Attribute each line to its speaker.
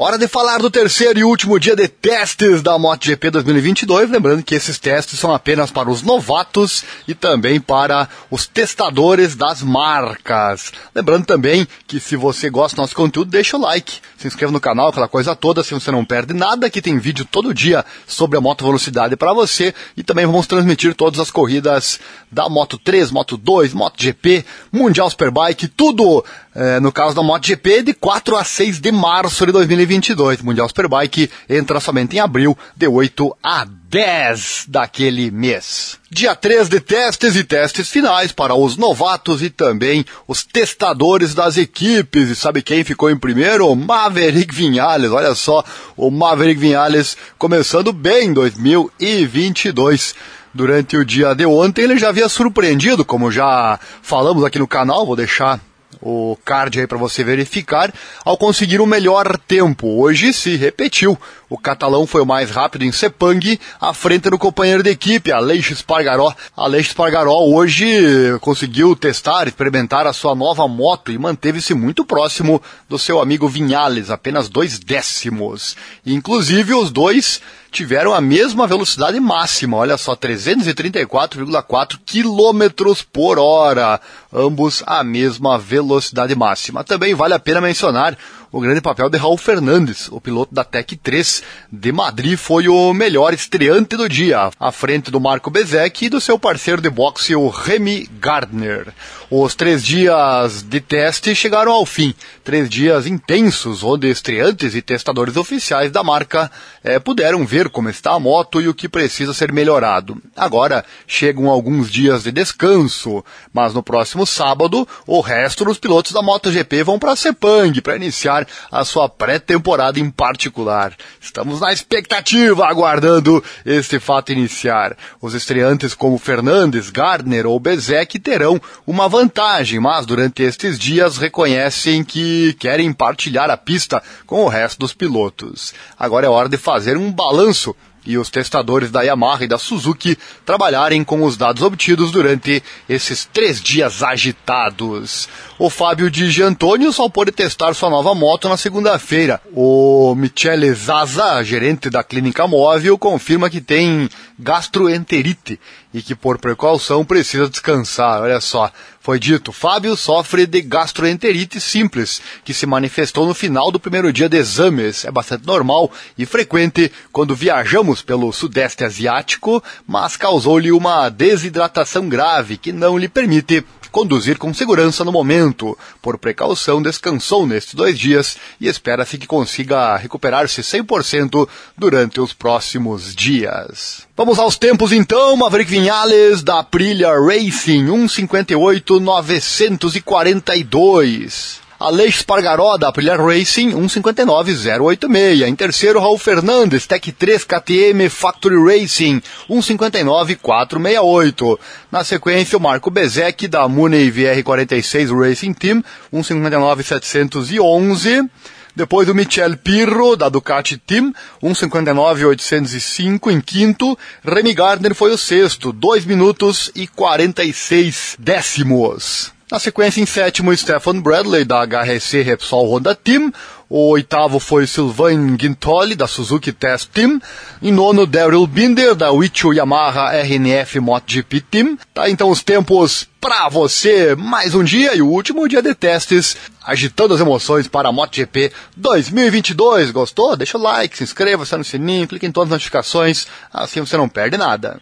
Speaker 1: Hora de falar do terceiro e último dia de testes da MotoGP 2022. Lembrando que esses testes são apenas para os novatos e também para os testadores das marcas. Lembrando também que se você gosta do nosso conteúdo, deixa o like, se inscreva no canal, aquela coisa toda, se você não perde nada, que tem vídeo todo dia sobre a moto velocidade para você e também vamos transmitir todas as corridas da Moto 3, Moto 2, MotoGP, Mundial Superbike, tudo é, no caso da MotoGP de 4 a 6 de março de 2022. 2022. Mundial Superbike entra somente em abril, de 8 a 10 daquele mês. Dia 3 de testes e testes finais para os novatos e também os testadores das equipes. E sabe quem ficou em primeiro? O Maverick Vinhales. Olha só, o Maverick Vinhales começando bem 2022 durante o dia de ontem ele já havia surpreendido, como já falamos aqui no canal, vou deixar o card aí para você verificar, ao conseguir o melhor tempo. Hoje se repetiu. O catalão foi o mais rápido em Sepang, à frente do companheiro de equipe, Aleix Espargaró. Aleix Espargaró hoje conseguiu testar, experimentar a sua nova moto e manteve-se muito próximo do seu amigo Vinhales, apenas dois décimos. Inclusive os dois tiveram a mesma velocidade máxima, olha só, 334,4 km por hora. Ambos a mesma velocidade máxima. Também vale a pena mencionar o grande papel de Raul Fernandes, o piloto da Tech 3 de Madrid, foi o melhor estreante do dia, à frente do Marco Bezek e do seu parceiro de boxe, o Remy Gardner. Os três dias de teste chegaram ao fim, três dias intensos, onde estreantes e testadores oficiais da marca eh, puderam ver como está a moto e o que precisa ser melhorado. Agora chegam alguns dias de descanso, mas no próximo sábado, o resto dos pilotos da MotoGP vão para Sepang para iniciar iniciar a sua pré-temporada em particular. Estamos na expectativa, aguardando este fato iniciar. Os estreantes como Fernandes, Gardner ou Bezek terão uma vantagem, mas durante estes dias reconhecem que querem partilhar a pista com o resto dos pilotos. Agora é hora de fazer um balanço e os testadores da Yamaha e da Suzuki trabalharem com os dados obtidos durante esses três dias agitados. O Fábio Di Giantônio só pôde testar sua nova moto na segunda-feira. O Michele Zaza, gerente da clínica móvel, confirma que tem gastroenterite e que por precaução precisa descansar. Olha só, foi dito, Fábio sofre de gastroenterite simples, que se manifestou no final do primeiro dia de exames. É bastante normal e frequente quando viajamos pelo sudeste asiático, mas causou-lhe uma desidratação grave que não lhe permite conduzir com segurança no momento. Por precaução, descansou nestes dois dias e espera-se que consiga recuperar-se 100% durante os próximos dias. Vamos aos tempos então, Maverick Vinhales da Aprilia Racing 158 942. Aleix Pargaró, da Aprilia Racing, 159.086. Em terceiro, Raul Fernandes, Tech 3 KTM Factory Racing, 159.468. Na sequência, o Marco Bezek, da Muney VR46 Racing Team, 159.711. Depois o Michel Pirro, da Ducati Team, 1,59,805 em quinto. Remy Gardner foi o sexto, 2 minutos e 46 décimos. Na sequência, em sétimo, Stefan Bradley, da HRC Repsol Honda Team. O oitavo foi Sylvain Gintoli, da Suzuki Test Team. Em nono, Daryl Binder, da Wichu Yamaha RNF MotoGP Team. Tá, então os tempos pra você. Mais um dia e o último dia de testes, agitando as emoções para a MotoGP 2022. Gostou? Deixa o like, se inscreva, acione no sininho, clique em todas as notificações, assim você não perde nada.